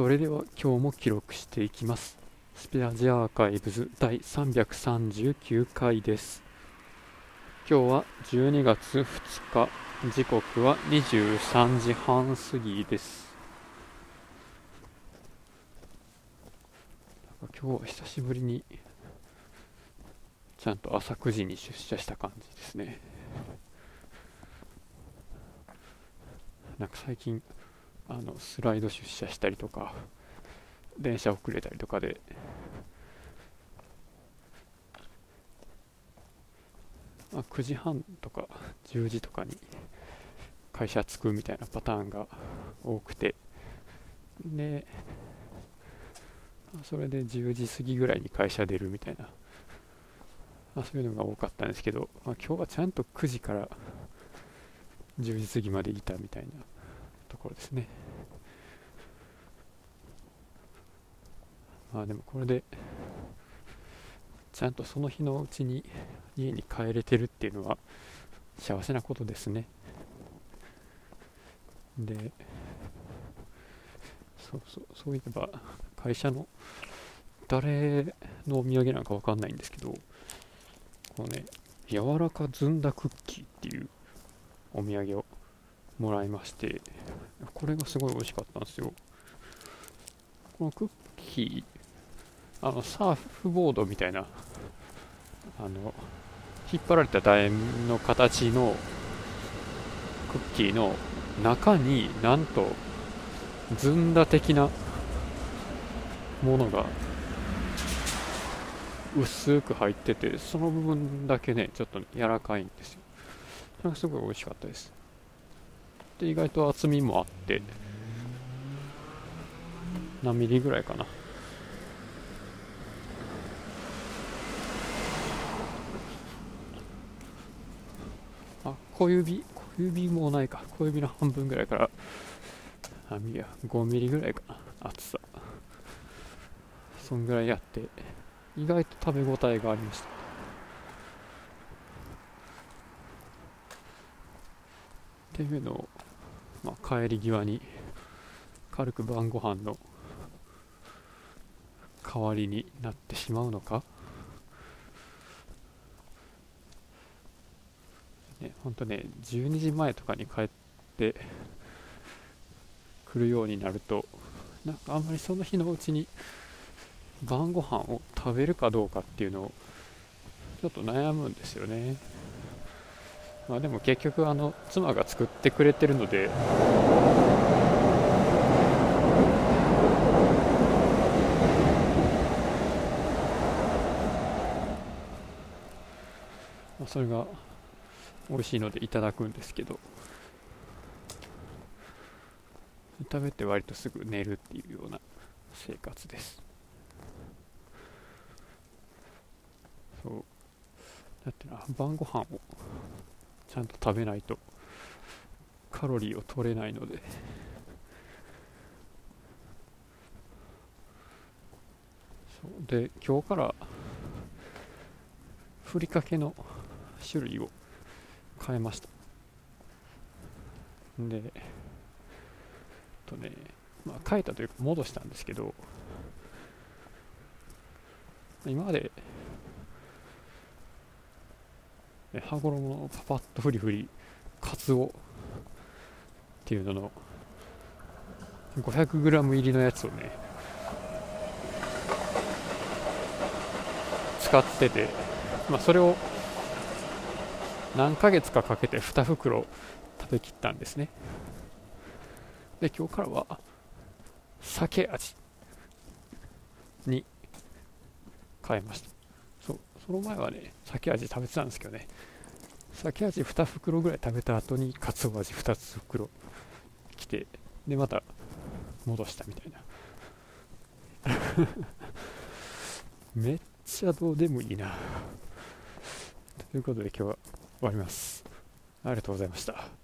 それでは今日も記録していきます。スペアジアーカイブズ第339回です。今日は12月2日時刻は23時半過ぎです。今日は久しぶりにちゃんと朝9時に出社した感じですね。なんか最近あのスライド出社したりとか電車遅れたりとかでまあ、9時半とか10時とかに会社着くみたいなパターンが多くてでそれで10時過ぎぐらいに会社出るみたいな、まあ、そういうのが多かったんですけど、まあ、今日はちゃんと9時から10時過ぎまでいたみたいなところですね。まあでもこれでちゃんとその日のうちに家に帰れてるっていうのは幸せなことですね。でそうそうそういえば会社の誰のお土産なのか分かんないんですけどこのね柔らかずんだクッキーっていうお土産をもらいましてこれがすごい美味しかったんですよ。このクッキーあのサーフボードみたいなあの引っ張られた楕円の形のクッキーの中になんとずんだ的なものが薄く入っててその部分だけねちょっと柔らかいんですよ。それがすごい美味しかったです。で意外と厚みもあって何ミリぐらいかな。あ小指小指もないか。小指の半分ぐらいからあいや5ミリぐらいかな。厚さ。そんぐらいやって意外と食べ応えがありました。っていうのまあ、帰り際に軽く晩ご飯の代わりになってしまうのかね本当ね12時前とかに帰ってくるようになるとなんかあんまりその日のうちに晩ご飯を食べるかどうかっていうのをちょっと悩むんですよね。まあでも結局あの妻が作ってくれてるので。それが美味しいのでいただくんですけど。食べて割とすぐ寝るっていうような生活です。そう。だってな晩ご飯をちゃんと食べないと。カロリーを取れないので。そう。で今日からふりかけの種類を変えました。でとねまあ変えたというか戻したんですけど今まで羽衣のパパッとフリフリカツオっていうのの 500g 入りのやつをね使ってて、まあ、それを何ヶ月かかけて2袋食べきったんですね。で今日からは酒味に変えました。その前はね酒味食べてたんですけどね。酒味2袋ぐらい食べた後にかつお味2つ袋来てでまた戻したみたいな。めっちゃどうでもいいな。ということで今日は終わります。ありがとうございました。